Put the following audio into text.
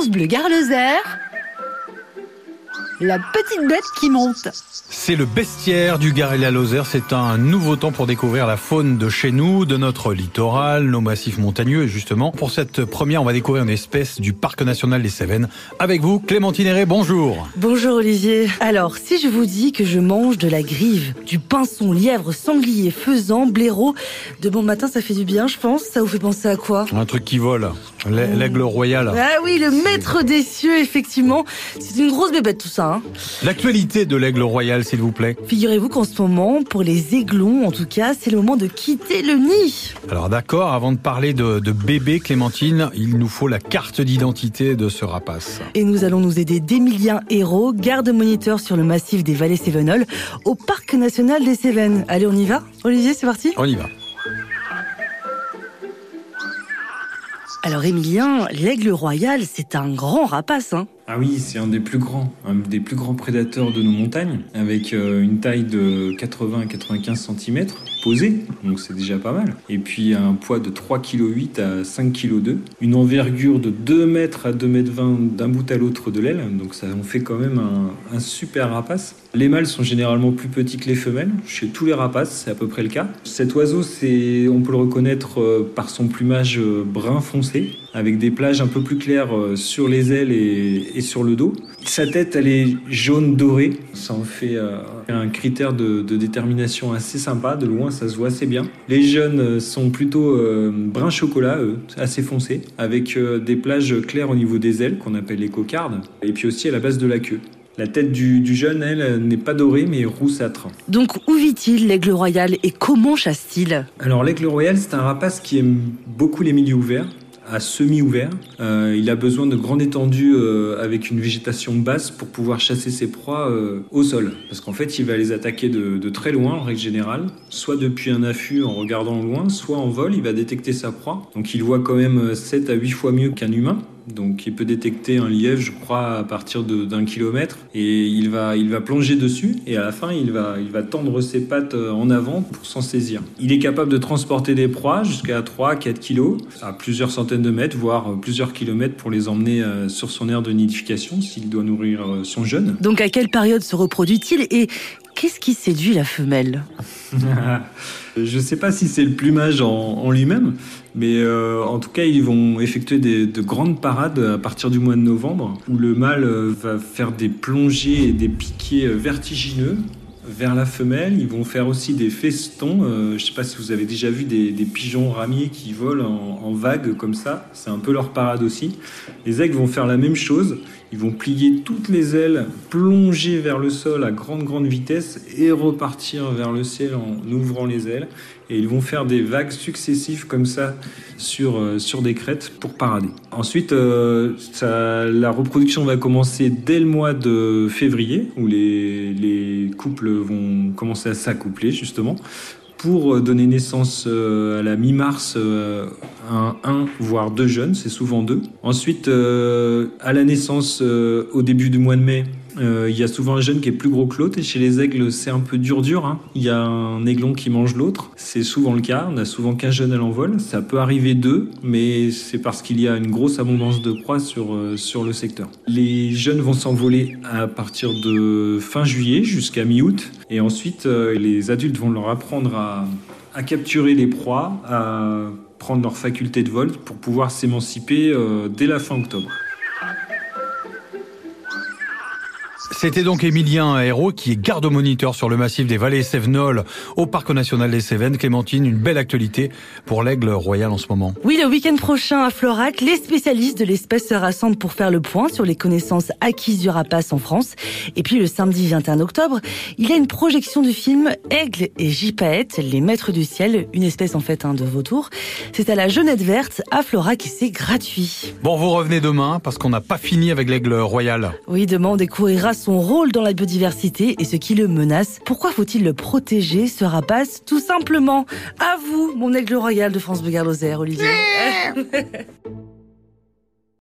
France Bleu Gare-le-Zère, la petite bête qui monte. C'est le bestiaire du Gard et la Lozère. C'est un nouveau temps pour découvrir la faune de chez nous, de notre littoral, nos massifs montagneux. Et justement, pour cette première, on va découvrir une espèce du Parc national des Cévennes. Avec vous, Clémentine Héré, bonjour. Bonjour Olivier. Alors, si je vous dis que je mange de la grive, du pinson, lièvre, sanglier, faisan, blaireau, de bon matin, ça fait du bien, je pense. Ça vous fait penser à quoi? Un truc qui vole. L'aigle royal. Ah oui, le maître des cieux, effectivement. C'est une grosse bébête tout ça. Hein. L'actualité de l'aigle royal, s'il vous plaît. Figurez-vous qu'en ce moment, pour les aiglons, en tout cas, c'est le moment de quitter le nid. Alors d'accord, avant de parler de, de bébé Clémentine, il nous faut la carte d'identité de ce rapace. Et nous allons nous aider d'Emilien Hérault, garde-moniteur sur le massif des vallées Cévenols, au Parc national des Cévennes. Allez, on y va? Olivier, c'est parti? On y va. Alors Emilien, l'aigle royal, c'est un grand rapace, hein ah oui, c'est un des plus grands, un des plus grands prédateurs de nos montagnes, avec euh, une taille de 80 à 95 cm posée, donc c'est déjà pas mal. Et puis un poids de 3,8 kg à 5,2 kg, une envergure de 2 mètres à 2 mètres 20 d'un bout à l'autre de l'aile, donc ça en fait quand même un, super rapace. Les mâles sont généralement plus petits que les femelles, chez tous les rapaces, c'est à peu près le cas. Cet oiseau, c'est, on peut le reconnaître euh, par son plumage euh, brun foncé, avec des plages un peu plus claires sur les ailes et, sur le dos. Sa tête, elle est jaune dorée. Ça en fait euh, un critère de, détermination assez sympa. De loin, ça se voit assez bien. Les jeunes euh, sont plutôt euh, brun chocolat, assez foncés, avec des plages claires au niveau des ailes, qu'on appelle les cocardes, et puis aussi à la base de la queue. La tête du, du jeune, elle, n'est pas dorée, mais roussâtre. Donc, où vit-il, l'aigle royal, et comment chasse-t-il? Alors, l'aigle royal, c'est un rapace qui aime beaucoup les milieux ouverts à semi-ouvert. Euh, il a besoin de grandes étendues euh, avec une végétation basse pour pouvoir chasser ses proies euh, au sol. Parce qu'en fait, il va les attaquer de, de, très loin en règle générale, soit depuis un affût en regardant loin, soit en vol, il va détecter sa proie. Donc il voit quand même 7 à 8 fois mieux qu'un humain. Donc il peut détecter un lièvre, je crois, à partir d'un kilomètre et il va, il va plonger dessus et à la fin il va, il va tendre ses pattes euh, en avant pour s'en saisir. Il est capable de transporter des proies jusqu'à 3-4 kilos à plusieurs centaines de mètres, voire plusieurs kilomètres pour les emmener euh, sur son aire de nidification s'il doit nourrir euh, son jeune. Donc à quelle période se reproduit-il et qu'est-ce qui séduit la femelle Je ne sais pas si c'est le plumage en, lui-même, mais euh, en tout cas, ils vont effectuer de grandes parades à partir du mois de novembre, où le mâle euh, va faire des plongées et des piquets euh, vertigineux vers la femelle. Ils vont faire aussi des festons. je ne sais pas si vous avez déjà vu des, pigeons ramiers qui volent en, vagues comme ça. C'est un peu leur parade aussi. Les aigles vont faire la même chose. Ils vont plier toutes les ailes, plonger vers le sol à grande grande vitesse et repartir vers le ciel en ouvrant les ailes. Et ils vont faire des vagues successives comme ça sur, euh, sur des crêtes pour parader. Ensuite, euh, la reproduction va commencer dès le mois de février, où les, les couples vont commencer à s'accoupler justement pour euh, donner naissance euh, à la mi-mars euh, un, un, voire deux jeunes, c'est souvent deux. Ensuite, à la naissance au début du mois de mai, il y a souvent un jeune qui est plus gros que l'autre et chez les aigles c'est un peu dur dur. Hein. Il y a un aiglon qui mange l'autre, c'est souvent le cas. On a souvent qu'un jeune à l'envol. Ça peut arriver deux, mais c'est parce qu'il y a une grosse abondance de proies sur sur le secteur. Les jeunes vont s'envoler à partir de fin juillet jusqu'à mi-août et ensuite les adultes vont leur apprendre à à, capturer les proies, à prendre leur faculté de vol pour pouvoir s'émanciper euh, dès la fin octobre. C'était donc Emilien Hérault qui est garde-moniteur sur le massif des vallées Cévenols au Parc national des Cévennes. Clémentine, une belle actualité pour l'aigle royal en ce moment. Oui, le week-end prochain à Florac, les spécialistes de l'espèce se rassemblent pour faire le point sur les connaissances acquises du rapace en France. Et puis le samedi 21 octobre, il y a une projection du film Aigle et Gypaète, les maîtres du ciel, une espèce en fait hein, de vautour. C'est à la Jeunette Verte à Florac et c'est gratuit. Bon, vous revenez demain parce qu'on n'a pas fini avec l'aigle royal. Oui, demain on découvrira son rôle dans la biodiversité et ce qui le menace. Pourquoi faut-il le protéger, ce rapace? Tout simplement. À vous, mon aigle royal de France Begarde Olivier.